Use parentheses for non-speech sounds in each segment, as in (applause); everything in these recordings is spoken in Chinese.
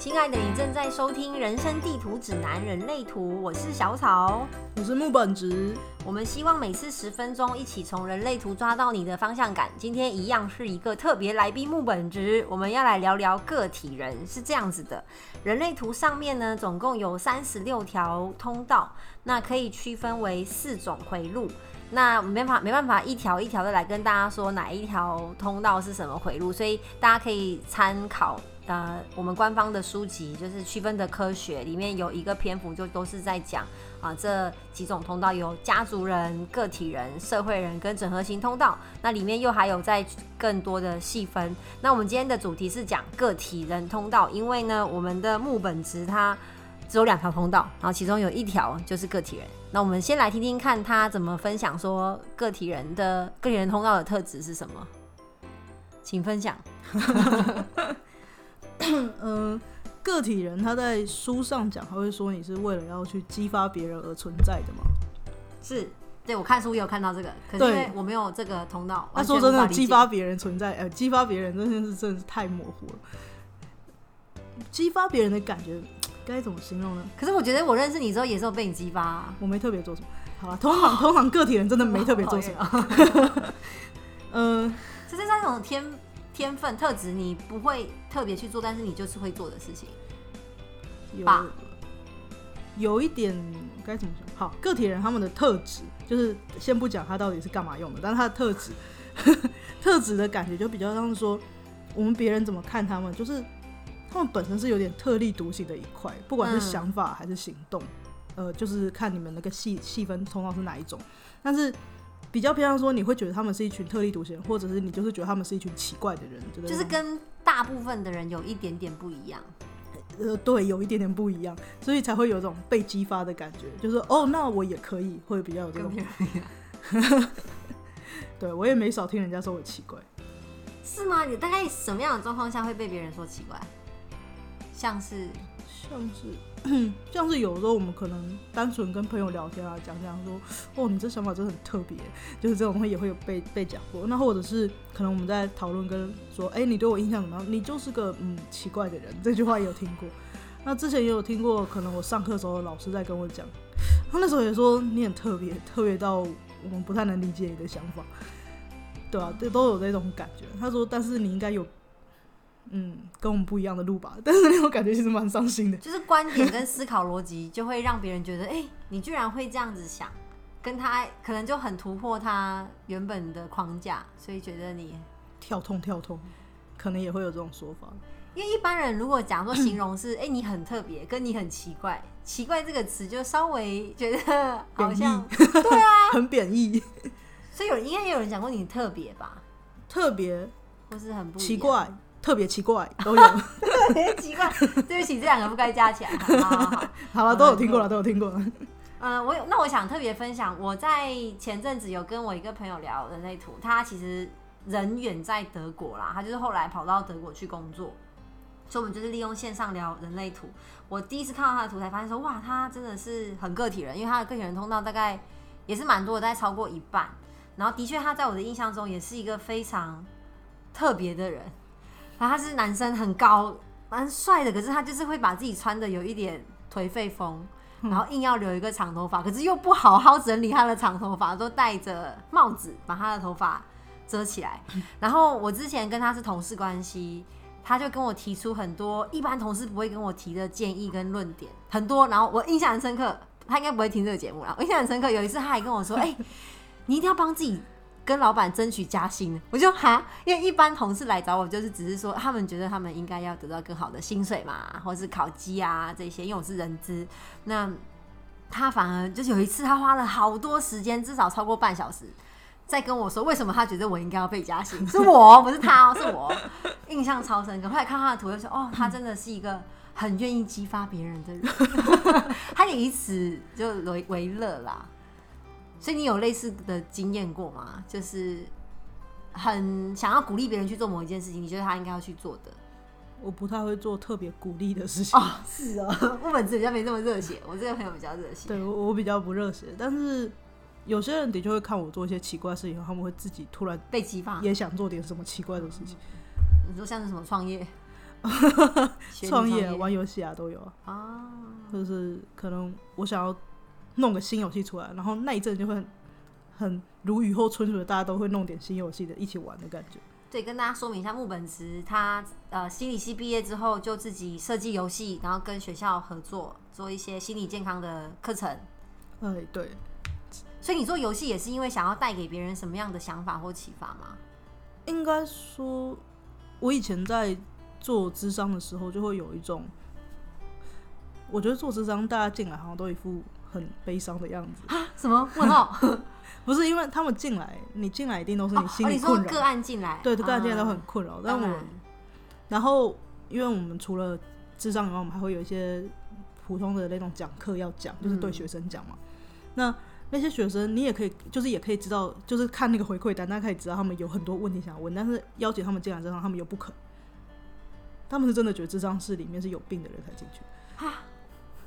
亲爱的，你正在收听《人生地图指南：人类图》，我是小草，我是木本直。我们希望每次十分钟，一起从人类图抓到你的方向感。今天一样是一个特别来宾木本直，我们要来聊聊个体人。是这样子的，人类图上面呢，总共有三十六条通道，那可以区分为四种回路。那没法没办法一条一条的来跟大家说哪一条通道是什么回路，所以大家可以参考。呃，我们官方的书籍就是区分的科学，里面有一个篇幅就都是在讲啊这几种通道，有家族人、个体人、社会人跟整合型通道。那里面又还有在更多的细分。那我们今天的主题是讲个体人通道，因为呢，我们的木本值它只有两条通道，然后其中有一条就是个体人。那我们先来听听看他怎么分享说个体人的个体人通道的特质是什么，请分享。嗯，个体人他在书上讲，他会说你是为了要去激发别人而存在的吗？是，对我看书也有看到这个，可是因为我没有这个通道。他说真的，激发别人存在，呃，激发别人真的是真的是太模糊了。激发别人的感觉该怎么形容呢？可是我觉得我认识你之后也是有被你激发，我没特别做什么。好了，通常 (laughs) 通常个体人真的没特别做什么。嗯，(laughs) 这是那种天。天分特质，你不会特别去做，但是你就是会做的事情。有有一点该怎么说？好，个体人他们的特质，就是先不讲他到底是干嘛用的，但是他的特质，(laughs) 特质的感觉就比较像是说，我们别人怎么看他们，就是他们本身是有点特立独行的一块，不管是想法还是行动，呃，就是看你们那个细细分通道是哪一种，但是。比较偏向说，你会觉得他们是一群特立独行，或者是你就是觉得他们是一群奇怪的人，就是跟大部分的人有一点点不一样。呃，对，有一点点不一样，所以才会有这种被激发的感觉，就是哦，那我也可以，会比较有这种。(laughs) 对，我也没少听人家说我奇怪。是吗？你大概什么样的状况下会被别人说奇怪？像是。像是，(clears throat) 像是有时候我们可能单纯跟朋友聊天啊，讲讲说，哦，你这想法真的很特别，就是这种东西也会有被被讲过。那或者是可能我们在讨论跟说，哎，你对我印象怎么样？你就是个嗯奇怪的人，(laughs) 这句话也有听过。那之前也有听过，可能我上课时候老师在跟我讲，他那时候也说你很特别，特别到我们不太能理解你的想法，对啊，这都有这种感觉。他说，但是你应该有。嗯，跟我们不一样的路吧，但是那种感觉其实蛮伤心的。就是观点跟思考逻辑，就会让别人觉得，哎，你居然会这样子想，跟他可能就很突破他原本的框架，所以觉得你跳通跳通，可能也会有这种说法。因为一般人如果讲说形容是，哎，你很特别，跟你很奇怪，奇怪这个词就稍微觉得好像对啊，很贬义。所以有应该也有人讲过你特别吧？特别或是很奇怪。特别奇怪，都有。(laughs) 特别奇怪，对不起，这两个不该加起来。好好好，好了，都有听过了，都有听过了。嗯，我有，那我想特别分享，我在前阵子有跟我一个朋友聊人类图，他其实人远在德国啦，他就是后来跑到德国去工作，所以我们就是利用线上聊人类图。我第一次看到他的图，才发现说，哇，他真的是很个体人，因为他的个体人通道大概也是蛮多的，大概超过一半。然后的确，他在我的印象中也是一个非常特别的人。然后他是男生，很高，蛮帅的。可是他就是会把自己穿的有一点颓废风，然后硬要留一个长头发，可是又不好好整理他的长头发，都戴着帽子把他的头发遮起来。(laughs) 然后我之前跟他是同事关系，他就跟我提出很多一般同事不会跟我提的建议跟论点，很多。然后我印象很深刻，他应该不会听这个节目了。我印象很深刻，有一次他还跟我说：“ (laughs) 哎，你一定要帮自己。”跟老板争取加薪，我就哈，因为一般同事来找我，就是只是说他们觉得他们应该要得到更好的薪水嘛，或是烤鸡啊这些，因为我是人资。那他反而就是有一次，他花了好多时间，至少超过半小时，在跟我说为什么他觉得我应该要被加薪，是我不是他，哦是我，印象超深刻。后来看他的图，就说哦，他真的是一个很愿意激发别人的人，(laughs) 他也以此就为为乐啦。所以你有类似的经验过吗？就是很想要鼓励别人去做某一件事情，你觉得他应该要去做的？我不太会做特别鼓励的事情。哦，是啊，(laughs) 我本质比较没那么热血。我这个朋友比较热血。对，我我比较不热血。但是有些人的确会看我做一些奇怪的事情，他们会自己突然被激发，也想做点什么奇怪的事情。你说像是什么 (laughs) 创业？创业、业玩游戏啊都有啊。啊，就是可能我想要弄个新游戏出来，然后那一阵就会很很如雨后春笋的，大家都会弄点新游戏的一起玩的感觉。对，跟大家说明一下，木本直他呃心理系毕业之后就自己设计游戏，然后跟学校合作做一些心理健康的课程。哎，对，所以你做游戏也是因为想要带给别人什么样的想法或启发吗？应该说，我以前在做智商的时候，就会有一种，我觉得做智商大家进来好像都一副很悲伤的样子，啊什么问号？(laughs) 不是因为他们进来，你进来一定都是你心哦，里困扰，你说个案进来，对，个案进来都啊很困扰，但我当然然后，因为我们除了智障以外，我们还会有一些普通的那种讲课要讲，就是对嗯学生讲嘛。那那些学生，你也可以，就是也可以知道，就是看那个回馈单，大家可以知道他们有很多问题想问，但是邀请他们进来之后，他们又不肯。他们是真的觉得智商室里面是有病的人才进去。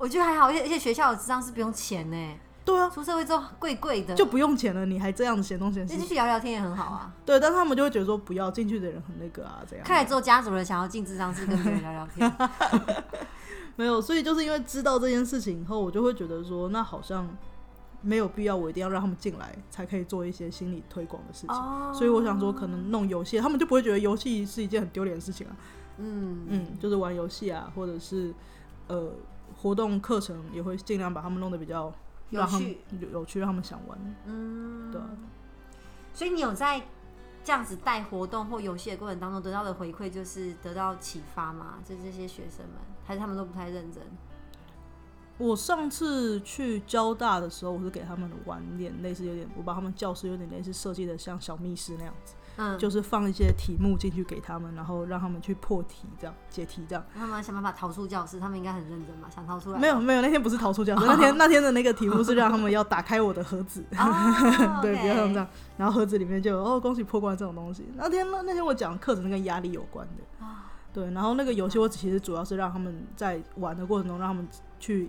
我觉得还好，而且而且学校的智商是不用钱呢，对啊，出社会之后贵贵的，就不用钱了，你还这样子嫌东嫌西。那就去聊聊天也很好啊。对，但他们就会觉得说，不要进去的人很那个啊，这样。看来只有家族人想要进智商室跟别人聊聊天。(laughs) 没有，所以就是因为知道这件事情以后，我就会觉得说，那好像没有必要，我一定要让他们进来才可以做一些心理推广的事情。哦所以我想说，可能弄游戏，他们就不会觉得游戏是一件很丢脸的事情啊。嗯嗯，就是玩游戏啊，或者是呃活动课程，也会尽量把他们弄得比较有趣有有趣，让他们想玩。嗯，对啊所以你有在这样子带活动或游戏的过程当中得到的回馈，就是得到启发吗？就这些学生们，还是他们都不太认真？我上次去交大的时候，我是给他们玩点类似，有点我把他们教室有点类似设计的像小密室那样子，嗯，就是放一些题目进去给他们，然后让他们去破题，这样解题这样。他们想办法逃出教室，他们应该很认真吧？想逃出来？没有没有，那天不是逃出教室，那天那天的那个题目是让他们要打开我的盒子，(laughs) 哦对，不要像这样。然后盒子里面就有哦，恭喜破关这种东西。那天那那天我讲的课程是跟压力有关的，对。然后那个游戏我其实主要是让他们在玩的过程中，让他们去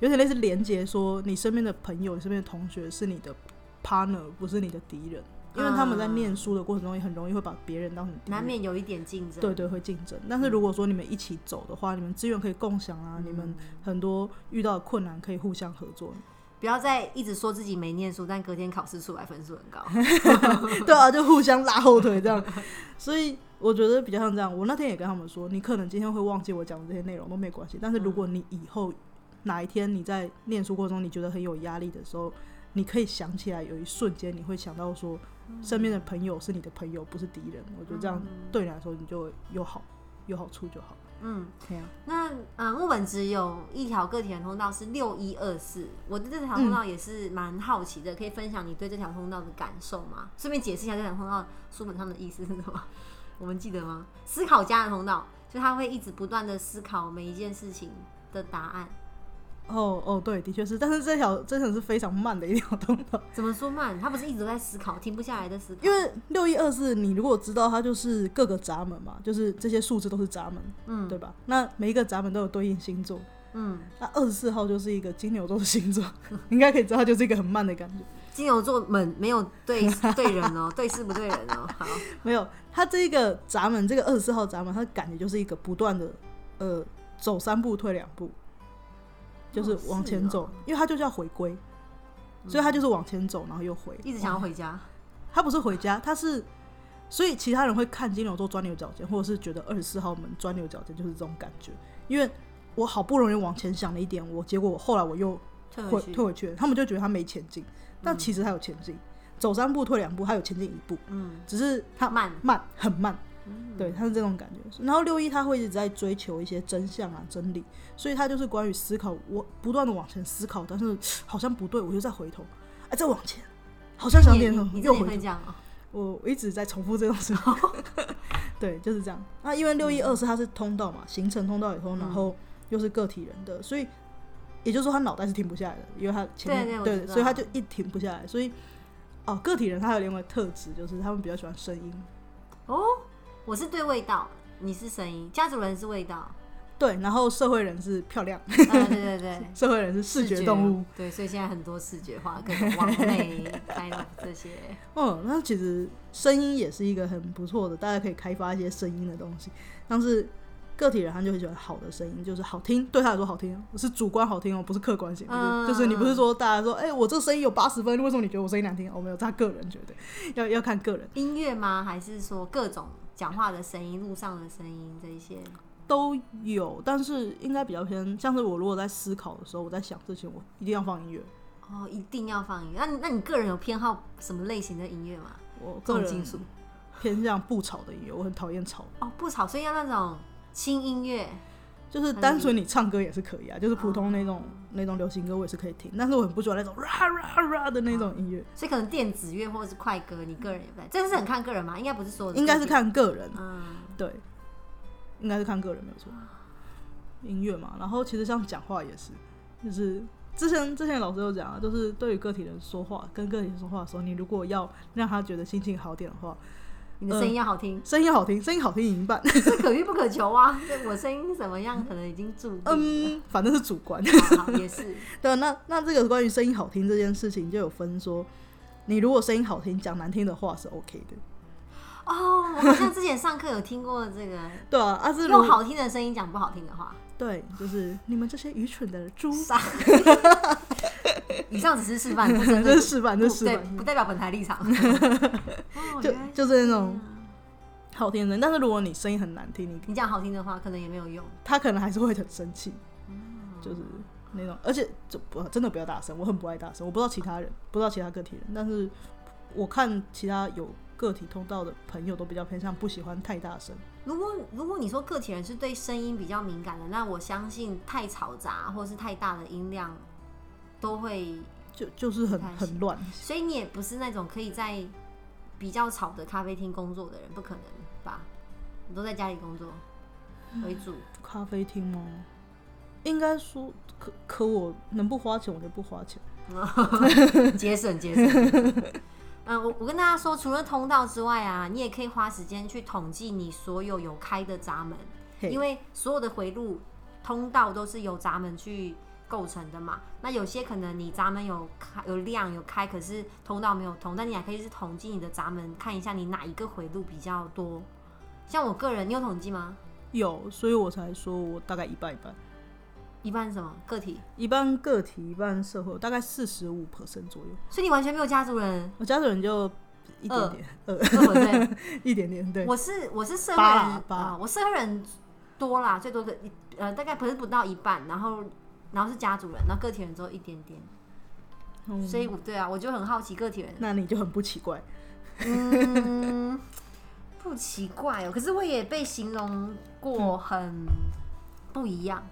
有点类似连接，说你身边的朋友、你身边的同学是你的 partner，不是你的敌人。因为他们在念书的过程中，也很容易会把别人当成。难免有一点竞争。对对，会竞争。但是如果说你们一起走的话，你们资源可以共享啊，你们很多遇到的困难可以互相合作。不要再一直说自己没念书，但隔天考试出来分数很高。(laughs) 对啊，就互相拉后腿这样。所以我觉得比较像这样。我那天也跟他们说，你可能今天会忘记我讲的这些内容都没关系，但是如果你以后哪一天你在念书过程中你觉得很有压力的时候，你可以想起来有一瞬间你会想到说，身边的朋友是你的朋友，不是敌人。我觉得这样对你来说你就有好有好处就好。嗯，对啊，那呃，木本只有一条个体的通道是六一二四，我对这条通道也是蛮好奇的，可以分享你对这条通道的感受吗？顺便解释一下这条通道书本上的意思是什么？(laughs) 我们记得吗？思考家的通道，就他会一直不断的思考每一件事情的答案。哦哦，对，的确是，但是这条真的是非常慢的一条通道。怎么说慢？他不是一直在思考，停不下来的思考。因为六一二四，你如果知道它就是各个闸门嘛，就是这些数字都是闸门，嗯对吧？那每一个闸门都有对应星座，嗯，那二十四号就是一个金牛座的星座，(laughs) 应该可以知道它就是一个很慢的感觉。金牛座门没有对对人哦，对事不对人哦。好，(laughs) 没有，它这一个闸门，这个二十四号闸门，它感觉就是一个不断的呃走三步退两步，就是往前走，因为他就叫回归，所以他就是往前走，然后又回，一直想要回家。他不是回家，他是，所以其他人会看金牛座钻牛角尖，或者是觉得二十四号门钻牛角尖，就是这种感觉。因为我好不容易往前想了一点，我结果我后来我又回退回去退回去了，他们就觉得他没前进，但其实他有前进，走三步退两步，他有前进一步，嗯，只是他慢。慢很慢，嗯对，他是这种感觉。然后六一他会一直在追求一些真相啊、真理，所以他就是关于思考，我不断的往前思考，但是好像不对，我就再回头，哎，再往前，好像想你点什么，你又回头。会这样哦。我我一直在重复这种时候，(laughs) 对，就是这样。那因为六一二是它是通道嘛，形成通道以后，然后又是个体人的，所以也就是说他脑袋是停不下来的，因为他前面对所以他就一停不下来。所以哦，个体人他有另外特质，就是他们比较喜欢声音，哦，我是对味道，你是声音，家族人是味道。对，然后社会人是漂亮，啊，对对对，(laughs) 社会人是视觉动物。。对，所以现在很多视觉化，各种网美、(laughs) 还有这些。哦，那其实声音也是一个很不错的，大家可以开发一些声音的东西。像是个体人他就会喜欢好的声音，就是好听，对他来说好听，是主观好听哦，不是客观性。嗯就是你不是说大家说，哎、我这声音有八十分，为什么你觉得我声音难听？哦，没有，他个人觉得，要要看个人，音乐吗？还是说各种讲话的声音、路上的声音这一些？都有，但是应该比较偏，像是我如果在思考的时候，我在想事情，我一定要放音乐。哦，一定要放音乐。那你那你个人有偏好什么类型的音乐吗？我个人重金属偏向不吵的音乐，我很讨厌吵，哦，不吵，所以要那种轻音乐。就是单纯你唱歌也是可以啊，就是普通那种、那种流行歌我也是可以听，但是我很不喜欢那种 ra ra ra 的那种音乐，所以可能电子乐或者是快歌，你个人也不太，这是很看个人嘛？应该不是说，应该是，看个人，嗯，对，应该是看个人没有错。音乐嘛，然后其实像讲话也是，就是之前之前老师有讲啊，就是对于个体人说话，跟个体人说话的时候，你如果要让他觉得心情好点的话，你的声音要好听，声音好听，声音好听赢一半，这 (laughs) 可遇不可求啊。对我声音怎么样，可能已经注定。嗯，反正是主观。好好也是，(laughs) 对，那那这个关于声音好听这件事情，就有分说，你如果声音好听，讲难听的话是 OK 的，哦，我好像之前上课有听过这个，(laughs) 对啊，啊是用好听的声音讲不好听的话。对，就是你们这些愚蠢的猪，傻。(laughs) 以上只是示范，不真的示范，这示范，不代表本台立场。(laughs) 哦就就是那种好听的。但是如果你声音很难听，你你讲好听的话，可能也没有用。他可能还是会很生气，就是那种，而且就不真的不要大声，我很不爱大声，我不知道其他人，不知道其他个体人，但是我看其他有个体通道的朋友都比较偏向不喜欢太大声。如果如果你说个体人是对声音比较敏感的，那我相信太嘈杂或是太大的音量都会，就就是很很乱，所以你也不是那种可以在比较吵的咖啡厅工作的人，不可能吧？你都在家里工作为主，咖啡厅吗？应该说，可可我能不花钱我就不花钱。节 (laughs) 省节省。嗯，我我跟大家说，除了通道之外啊，你也可以花时间去统计你所有有开的闸门，因为所有的回路通道都是由闸门去构成的嘛。那有些可能你闸门有开有亮有开，可是通道没有通，但你还可以是统计你的闸门，看一下你哪一个回路比较多。像我个人，你有统计吗？有，所以我才说我大概一半一半，一半是什么？个体？一半个体，一半社会，大概四十五 percent 左右。所以你完全没有家族人，我家族人就一点点，呃？(laughs) 一点点，对，我是我是社会人啊、我社会人多啦，最多的一呃大概不是不到一半，然后然后是家族人，然后个体人只有一点点，嗯。所以我对啊，我就很好奇个体人，那你就很不奇怪。嗯，不奇怪哦，可是我也被形容过很不一样，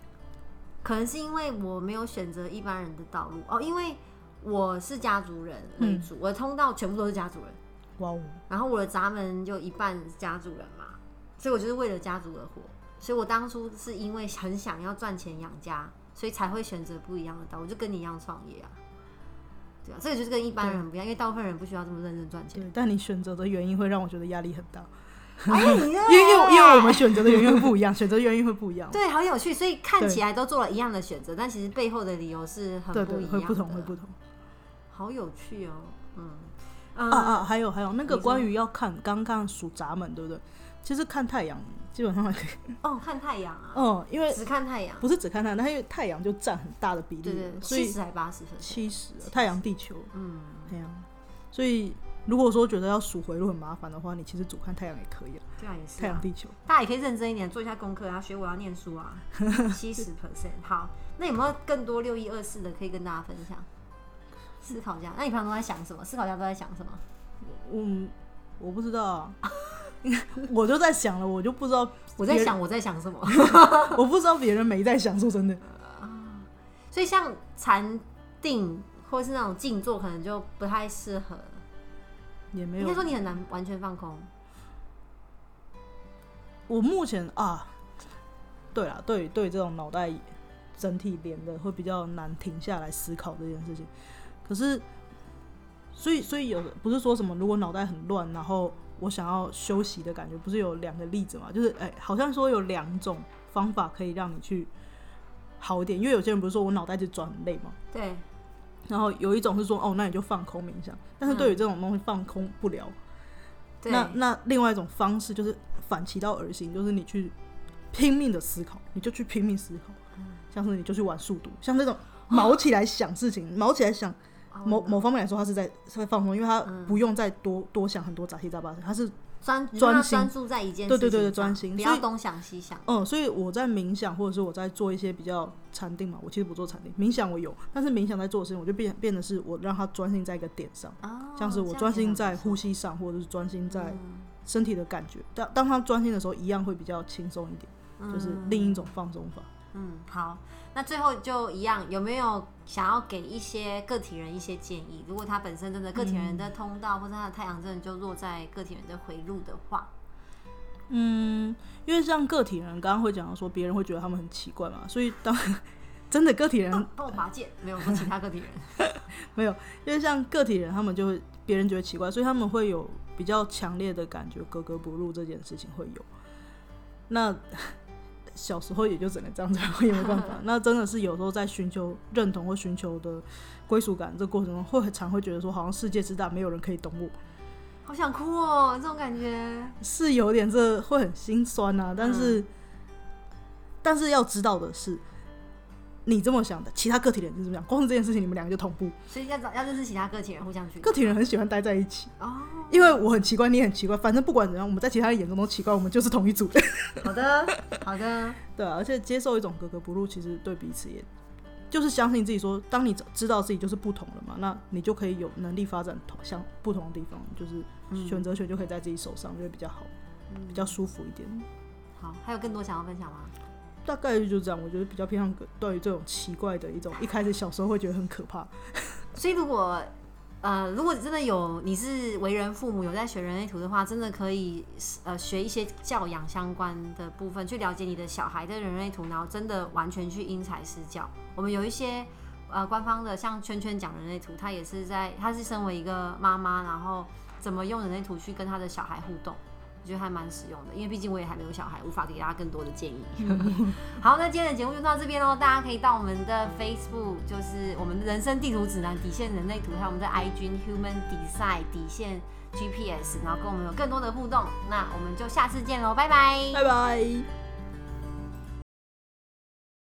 可能是因为我没有选择一般人的道路哦，因为我是家族人为主，我的通道全部都是家族人。哇哦，然后我的闸门就一半是家族人嘛，所以我就是为了家族而活。所以我当初是因为很想要赚钱养家，所以才会选择不一样的道路，就跟你一样创业啊。对啊，这个就是跟一般人不一样，因为大部分人不需要这么认真赚钱。对，但你选择的原因会让我觉得压力很大，哎，因为因为因为我们选择的原因会不一样，选择原因会不一样。对好有趣，所以看起来都做了一样的选择，但其实背后的理由是很不一样的，会不同，会不同。好有趣哦，嗯嗯啊啊，还有还有那个关于要看刚刚数闸门，对不对？其实看太阳基本上还可以，哦，看太阳啊，嗯，因为只看太阳，不是只看太阳，它因为太阳就占很大的比例七十还八十分，七十太阳地球嗯。太阳，所以如果说觉得要数回路很麻烦的话，你其实主看太阳也可以啊，对啊，也是、啊。太阳地球。大家也可以认真一点做一下功课啊，学我要念书啊，(laughs) 七十 percent。好，那有没有更多六一二四的可以跟大家分享？思考家，那你平常都在想什么？思考家都在想什么？嗯，我不知道啊，(laughs) 我就在想了，我就不知道，(laughs) 我在想我在想什么。我不知道别人没在想，说真的。所以像禅定或是那种静坐，可能就不太适合。也没有应该说你很难完全放空。我目前啊，对啊，对对，这种脑袋整体连的会比较难停下来思考这件事情。可是，所以所以有的不是说什么，如果脑袋很乱，然后我想要休息的感觉，不是有两个例子嘛？就是哎、好像说有两种方法可以让你去好一点，因为有些人不是说我脑袋就转很累嘛。对，然后有一种是说，哦，那你就放空冥想。但是对于这种东西放空不了，对，那那另外一种方式就是反其道而行，就是你去拼命的思考，你就去拼命思考，像是你就去玩数独，像这种毛起来想事情，毛起来想。某某方面来说，他是在是在放松，因为他不用再多多想很多杂七杂八的，他是专专心专注在一件对对对对事情上专心不要东想西想。嗯，所以我在冥想，或者是我在做一些比较禅定嘛，我其实不做禅定，冥想我有，但是冥想在做的事情，我就变变得是我让他专心在一个点上，哦像是我专心在呼吸上，或者是专心在身体的感觉。当当他专心的时候，一样会比较轻松一点，就是另一种放松法。嗯，好，那最后就一样，有没有想要给一些个体人一些建议？如果他本身真的个体人的通道、或者他的太阳真的就落在个体人的回路的话，嗯，因为像个体人，刚刚会讲到说别人会觉得他们很奇怪嘛，所以当真的个体人帮我拔剑，没有说其他个体人。(laughs) 没有，因为像个体人，他们就会别人觉得奇怪，所以他们会有比较强烈的感觉，格格不入这件事情会有。那小时候也就只能这样子，我也没办法。(laughs) 那真的是有时候在寻求认同或寻求的归属感这过程中，会很常会觉得说，好像世界之大，没有人可以懂我，好想哭哦，这种感觉。是有点这会很心酸啊、但是，但是要知道的是，你这么想的，其他个体人就是这么想，光是这件事情，你们两个就同步。所以要找要认识其他个体人，互相去个体人很喜欢待在一起。哦。因为我很奇怪，你也很奇怪，反正不管怎样，我们在其他人眼中都奇怪，我们就是同一组的。(laughs) 好的，好的，对啊，而且接受一种格格不入，其实对彼此也，就是相信自己说，当你知道自己就是不同了嘛，那你就可以有能力发展同向不同的地方，就是选择权就可以在自己手上，就会比较好，比较舒服一点。好，还有更多想要分享吗？大概率就这样，我觉得比较偏向对于这种奇怪的一种，一开始小时候会觉得很可怕。(laughs) 所以如果呃，如果真的有你是为人父母有在学人类图的话，真的可以呃学一些教养相关的部分，去了解你的小孩的人类图，然后真的完全去因材施教。我们有一些呃官方的，像圈圈讲人类图，他也是在他是身为一个妈妈，然后怎么用人类图去跟他的小孩互动。我觉得还蛮实用的，因为毕竟我也还没有小孩，无法给大家更多的建议。(laughs) 好，那今天的节目就到这边喽，大家可以到我们的 Facebook，就是我们的人生地图指南底线人类图，还有我们的 IG Human Design 底线 GPS，然后跟我们有更多的互动。那我们就下次见喽，拜拜。拜拜。